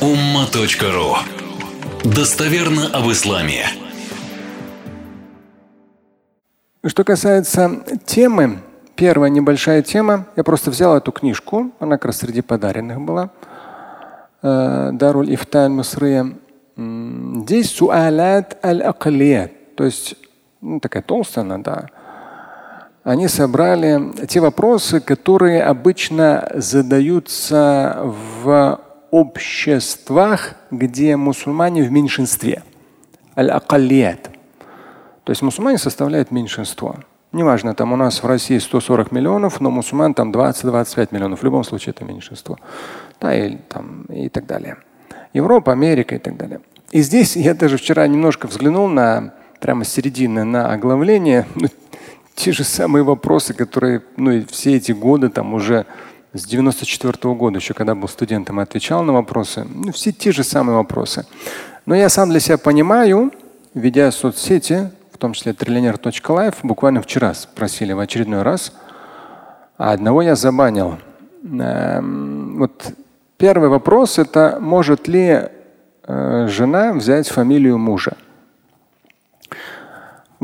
umma.ru Достоверно об исламе. Что касается темы, первая небольшая тема, я просто взял эту книжку, она как раз среди подаренных была. Э, Даруль Ифталь Мусрия. Здесь суалят аль-аклият, то есть ну, такая толстая она, да. Они собрали те вопросы, которые обычно задаются в обществах, где мусульмане в меньшинстве. Аль-акалият. То есть мусульмане составляют меньшинство. Неважно, там у нас в России 140 миллионов, но мусульман там 20-25 миллионов. В любом случае это меньшинство. Да, и, там, и так далее. Европа, Америка и так далее. И здесь я даже вчера немножко взглянул на прямо середины на оглавление. Ну, те же самые вопросы, которые ну, и все эти годы там уже с 94 -го года, еще когда был студентом, отвечал на вопросы. Ну, все те же самые вопросы. Но я сам для себя понимаю, ведя соцсети, в том числе триллионер.лайф, буквально вчера спросили в очередной раз, а одного я забанил. Эм, вот первый вопрос это может ли э, жена взять фамилию мужа?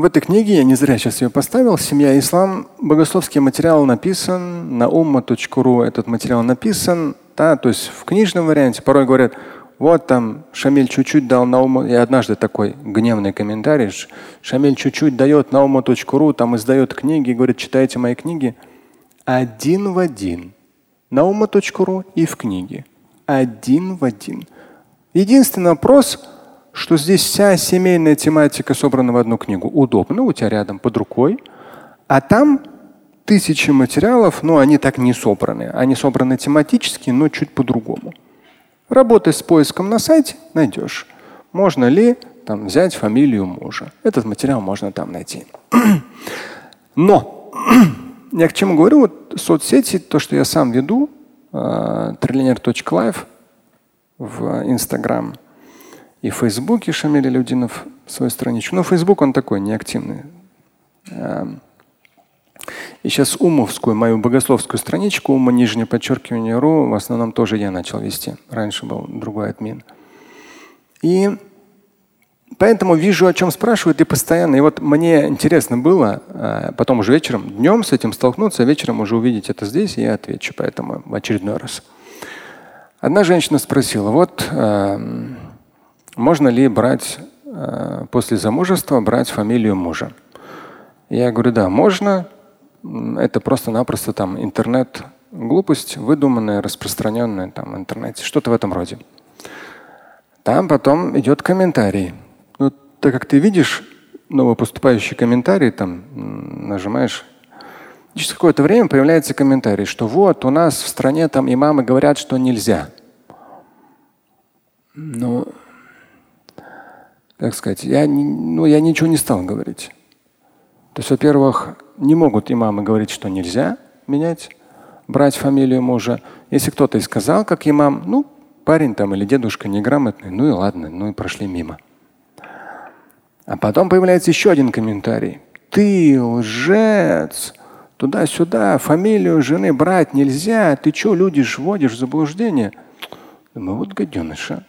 В этой книге, я не зря сейчас ее поставил, «Семья и ислам», богословский материал написан, на umma.ru этот материал написан. Да, то есть в книжном варианте порой говорят, вот там Шамиль чуть-чуть дал на ума. И однажды такой гневный комментарий. Шамиль чуть-чуть дает на ума.ру, там издает книги, говорит, читайте мои книги. Один в один. На ума.ру и в книге. Один в один. Единственный вопрос – что здесь вся семейная тематика собрана в одну книгу. Удобно, у тебя рядом под рукой. А там тысячи материалов, но они так не собраны. Они собраны тематически, но чуть по-другому. Работай с поиском на сайте, найдешь. Можно ли там взять фамилию мужа? Этот материал можно там найти. Но я к чему говорю? Вот соцсети, то, что я сам веду, э, триллионер.лайв в Инстаграм, и в Фейсбуке Шамиль Людинов свою страничку. Но Фейсбук он такой неактивный. Эм, и сейчас умовскую, мою богословскую страничку, ума нижнее подчеркивание ру, в основном тоже я начал вести. Раньше был другой админ. И поэтому вижу, о чем спрашивают, и постоянно. И вот мне интересно было, э, потом уже вечером, днем с этим столкнуться, а вечером уже увидеть это здесь, и я отвечу поэтому в очередной раз. Одна женщина спросила, вот э, можно ли брать э, после замужества брать фамилию мужа? Я говорю, да, можно. Это просто-напросто там интернет глупость, выдуманная, распространенная там в интернете, что-то в этом роде. Там потом идет комментарий. Ну, так как ты видишь новопоступающий комментарий, там нажимаешь, через какое-то время появляется комментарий, что вот у нас в стране там имамы говорят, что нельзя. Ну, как сказать, я, ну, я ничего не стал говорить. То есть, во-первых, не могут имамы говорить, что нельзя менять, брать фамилию мужа. Если кто-то и сказал, как имам, ну, парень там или дедушка неграмотный, ну и ладно, ну и прошли мимо. А потом появляется еще один комментарий. Ты лжец! Туда-сюда, фамилию жены брать нельзя. Ты что, люди вводишь в заблуждение? Думаю, вот гаденыша.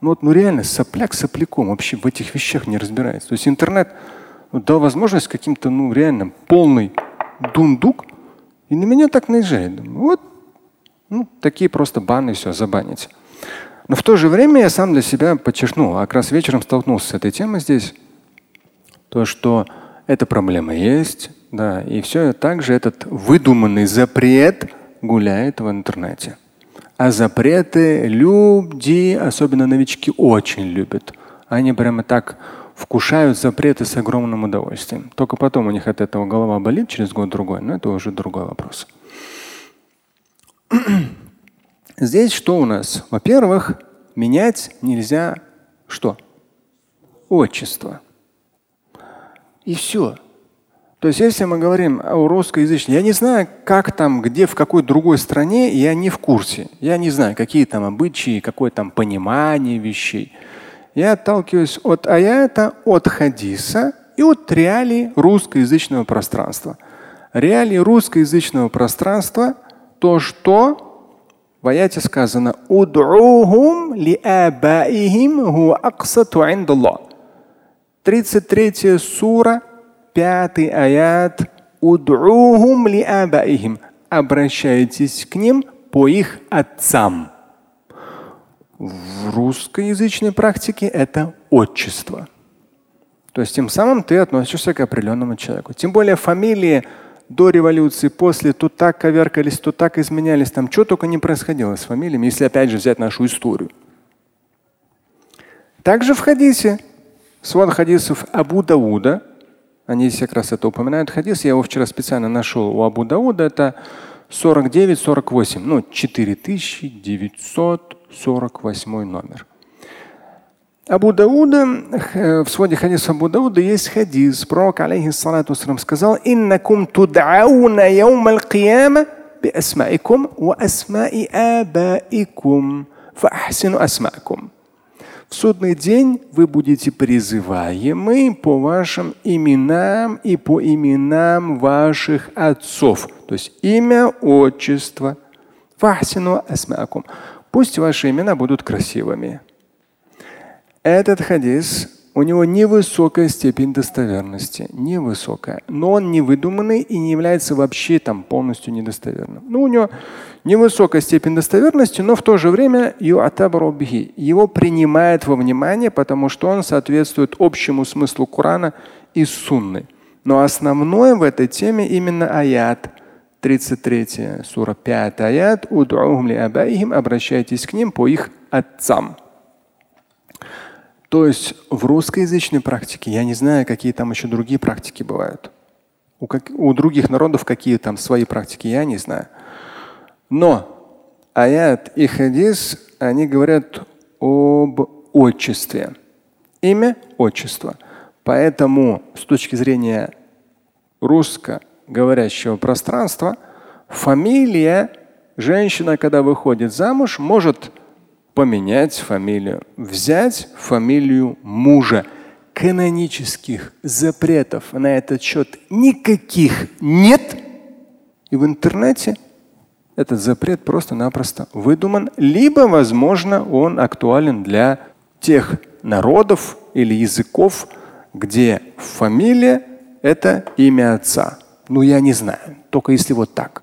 Ну вот, ну реально сопляк сопляком вообще в этих вещах не разбирается. То есть интернет ну, дал возможность каким-то, ну реально полный дундук, и на меня так наезжает. Думаю, вот, ну такие просто баны, все, забанить. Но в то же время я сам для себя подчеркнул, а как раз вечером столкнулся с этой темой здесь, то, что эта проблема есть, да, и все так же этот выдуманный запрет гуляет в интернете. А запреты люди, особенно новички, очень любят. Они прямо так вкушают запреты с огромным удовольствием. Только потом у них от этого голова болит через год-другой, но это уже другой вопрос. Здесь что у нас? Во-первых, менять нельзя что? Отчество. И все. То есть если мы говорим о русскоязычном, я не знаю, как там, где, в какой другой стране, я не в курсе. Я не знаю, какие там обычаи, какое там понимание вещей. Я отталкиваюсь от аята, от хадиса и от реалий русскоязычного пространства. Реалии русскоязычного пространства – то, что В аяте сказано «Уд'ухум ли абаихим хуа аксату индаллах». 33 сура, 5 аят «Уд'ухум ли абаихим». Обращайтесь к ним по их отцам. В русскоязычной практике это отчество. То есть тем самым ты относишься к определенному человеку. Тем более фамилии до революции, после, то так коверкались, то так изменялись. Там что только не происходило с фамилиями, если опять же взять нашу историю. Также в хадисе, свод хадисов Абу Дауда, они все как раз это упоминают хадис, я его вчера специально нашел у Абу Дауда, это 49-48, ну 4948 номер. Абу Дауда, в своде хадиса Абу Дауда есть хадис. Пророк, алейхиссалату сказал, «Иннакум туд'ауна яум аль-кияма биасмаикум ва асмаи абаикум, фахсину асмаакум». В судный день вы будете призываемы по вашим именам и по именам ваших отцов. То есть имя, отчество. Фахсину асмаакум. Пусть ваши имена будут красивыми. Этот хадис, у него невысокая степень достоверности, невысокая, но он не выдуманный и не является вообще там полностью недостоверным. Ну, у него невысокая степень достоверности, но в то же время его принимает во внимание, потому что он соответствует общему смыслу Корана и Сунны. Но основное в этой теме именно аят. 33 сура 5 аят. Обращайтесь к ним по их отцам. То есть в русскоязычной практике я не знаю, какие там еще другие практики бывают. У, как, у других народов какие там свои практики, я не знаю. Но аят и хадис, они говорят об отчестве. Имя – отчество. Поэтому с точки зрения русско-говорящего пространства, фамилия женщина, когда выходит замуж, может поменять фамилию, взять фамилию мужа. Канонических запретов на этот счет никаких нет. И в интернете этот запрет просто-напросто выдуман, либо, возможно, он актуален для тех народов или языков, где фамилия – это имя отца. Ну, я не знаю, только если вот так.